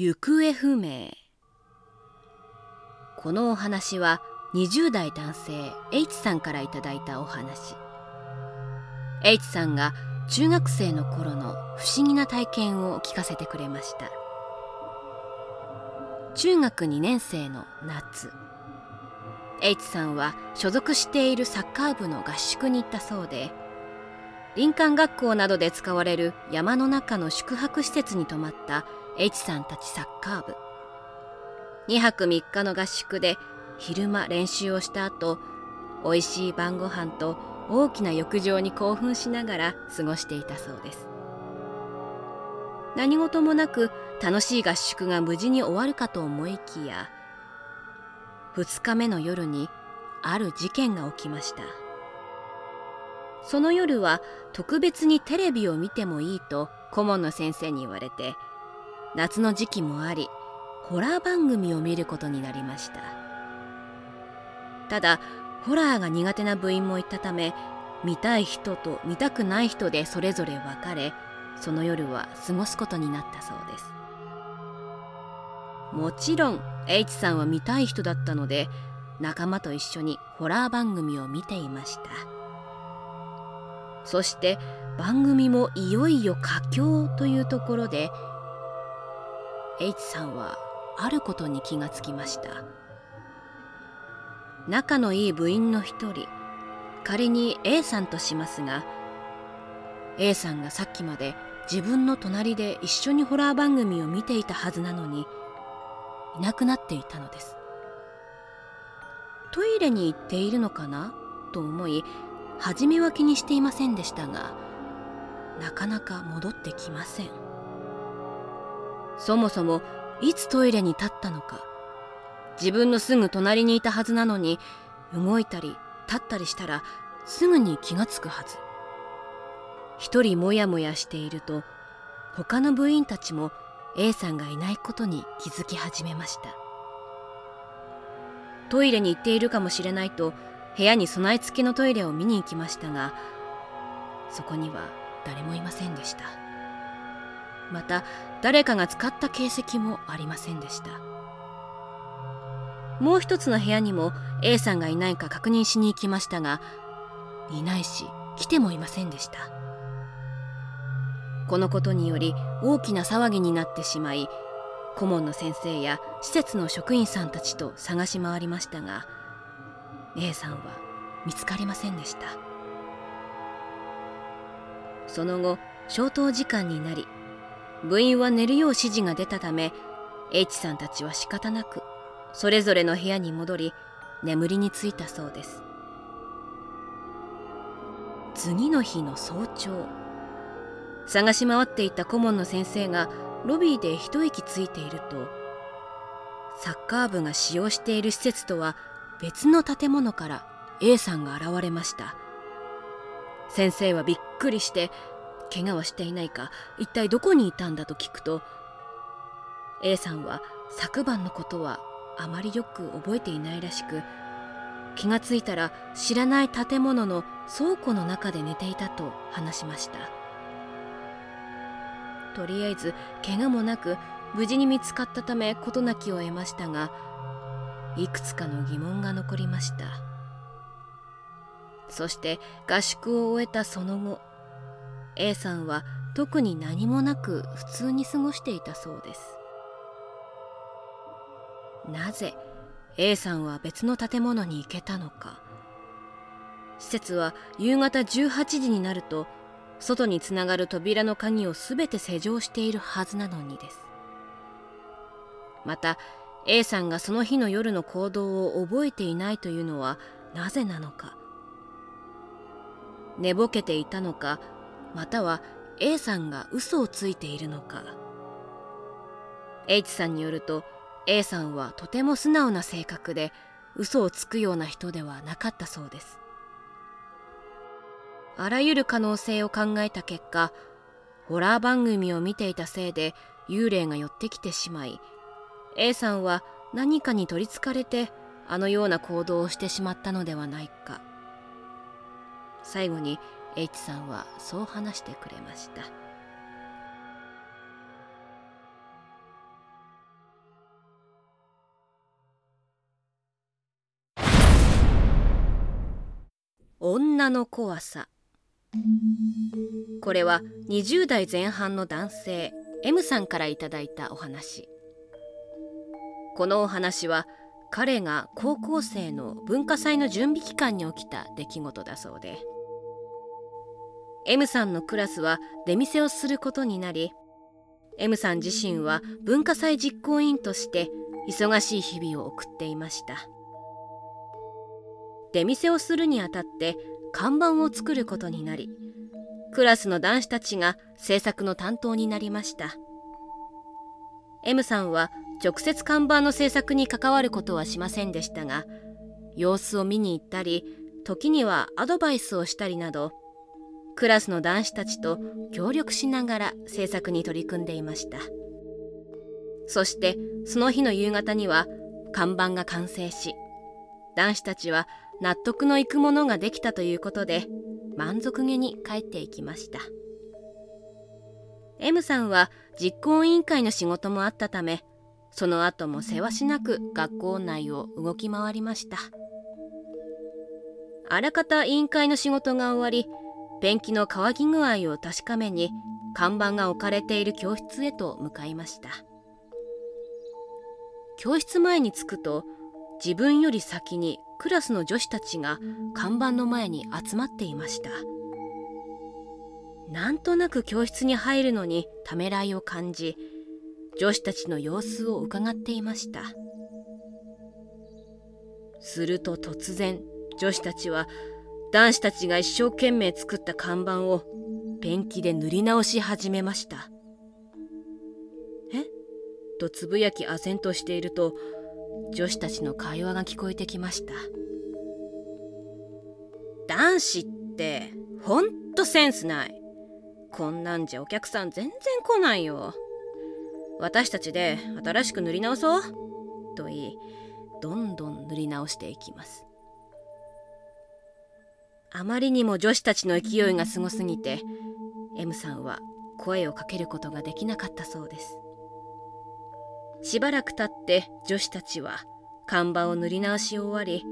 行方不明。このお話は20代男性 H さんからいただいたお話。H さんが中学生の頃の不思議な体験を聞かせてくれました。中学2年生の夏。H さんは所属しているサッカー部の合宿に行ったそうで林間学校などで使われる山の中の宿泊施設に泊まった H さんたちサッカー部。2泊3日の合宿で昼間練習をした後美味しい晩ご飯と大きな浴場に興奮しながら過ごしていたそうです。何事もなく楽しい合宿が無事に終わるかと思いきや2日目の夜にある事件が起きました。その夜は特別にテレビを見てもいいと顧問の先生に言われて夏の時期もありホラー番組を見ることになりました。ただホラーが苦手な部員もいたため見たい人と見たくない人でそれぞれ分かれその夜は過ごすことになったそうです。もちろん H さんは見たい人だったので仲間と一緒にホラー番組を見ていました。そして番組もいよいよ佳境というところで H さんはあることに気がつきました。仲のいい部員の一人仮に A さんとしますが A さんがさっきまで自分の隣で一緒にホラー番組を見ていたはずなのにいなくなっていたのです。トイレに行っているのかな？と思い初めは気にしていませんでしたがなかなか戻ってきません。そもそもいつトイレに立ったのか自分のすぐ隣にいたはずなのに動いたり立ったりしたらすぐに気がつくはず。一人もやもやしていると他の部員たちも A さんがいないことに気づき始めました。トイレに行っているかもしれないと部屋に備え付けのトイレを見に行きましたがそこには誰もいませんでした。また誰かが使った形跡もありませんでした。もう一つの部屋にも A さんがいないか確認しに行きましたがいないし来てもいませんでした。このことにより大きな騒ぎになってしまい顧問の先生や施設の職員さんたちと探し回りましたが A さんは見つかりませんでした。その後消灯時間になり部員は寝るよう指示が出たため H さんたちは仕方なくそれぞれの部屋に戻り眠りについたそうです。次の日の早朝探し回っていた顧問の先生がロビーで一息ついているとサッカー部が使用している施設とは別の建物から A さんが現れました。先生はびっくりして怪我はしていないか一体どこにいたんだと聞くと A さんは昨晩のことはあまりよく覚えていないらしく気がついたら知らない建物の倉庫の中で寝ていたと話しました。とりあえず怪我もなく無事に見つかったため事なきを得ましたがいくつかの疑問が残りました。そして合宿を終えたその後 A さんは特に何もなく普通に過ごしていたそうです。なぜ A さんは別の建物に行けたのか。施設は夕方18時になると外につながる扉の鍵を全て施錠しているはずなのにです。また A さんがその日の夜の行動を覚えていないというのはなぜなのか。寝ぼけていたのかまたは A さんが嘘をついているのか。H さんによると A さんはとても素直な性格で嘘をつくような人ではなかったそうです。あらゆる可能性を考えた結果ホラー番組を見ていたせいで幽霊が寄ってきてしまい A さんは何かに取りつかれてあのような行動をしてしまったのではないか。最後に H さんはそう話してくれました。女の怖さ。これは20代前半の男性 M さんからいただいたお話。このお話は彼が高校生の文化祭の準備期間に起きた出来事だそうで。M さんのクラスは出店をすることになり M さん自身は文化祭実行委員として忙しい日々を送っていました。出店をするにあたって看板を作ることになりクラスの男子たちが制作の担当になりました。M さんは直接看板の制作に関わることはしませんでしたが様子を見に行ったり時にはアドバイスをしたりなどクラスの男子たちと協力しながら制作に取り組んでいました。そしてその日の夕方には看板が完成し男子たちは納得のいくものができたということで満足げに帰っていきました。M さんは実行委員会の仕事もあったためその後もせわしなく学校内を動き回りました。あらかた委員会の仕事が終わりペンキの乾き具合を確かめに看板が置かれている教室へと向かいました。教室前に着くと自分より先にクラスの女子たちが看板の前に集まっていました。なんとなく教室に入るのにためらいを感じ女子たちの様子を伺っていました。すると突然女子たちは男子たちが一生懸命作った看板をペンキで塗り直し始めました。え？とつぶやき唖然としていると女子たちの会話が聞こえてきました。男子ってほんとセンスない。こんなんじゃお客さん全然来ないよ。私たちで新しく塗り直そう。と言いどんどん塗り直していきます。あまりにも女子たちの勢いがすごすぎて M さんは声をかけることができなかったそうです。しばらく経って女子たちは看板を塗り直し終わり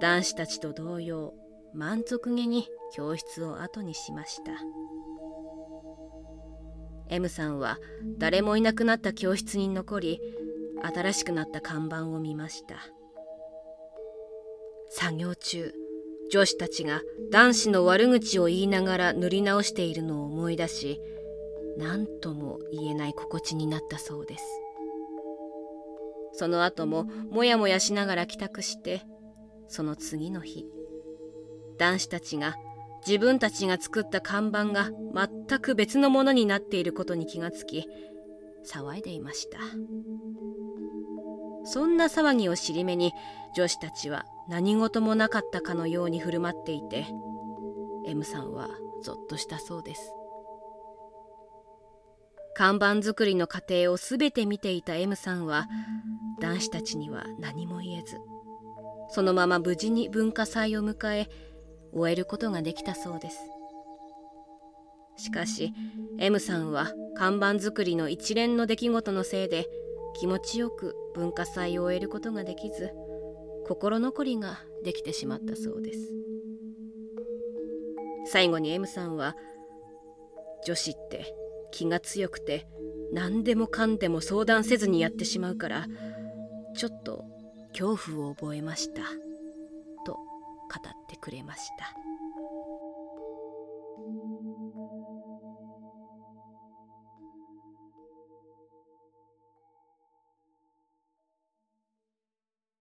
男子たちと同様満足げに教室を後にしました。M さんは誰もいなくなった教室に残り新しくなった看板を見ました。作業中女子たちが男子の悪口を言いながら塗り直しているのを思い出し何とも言えない心地になったそうです。その後ももやもやしながら帰宅してその次の日男子たちが自分たちが作った看板が全く別のものになっていることに気がつき騒いでいました。そんな騒ぎを尻目に女子たちは何事もなかったかのように振る舞っていて M さんはぞっとしたそうです。看板作りの過程を全て見ていた M さんは男子たちには何も言えずそのまま無事に文化祭を迎え終えることができたそうです。しかし M さんは看板作りの一連の出来事のせいで気持ちよく文化祭を終えることができず心残りができてしまったそうです。最後に M さんは女子って気が強くて何でもかんでも相談せずにやってしまうからちょっと恐怖を覚えました。語ってくれました。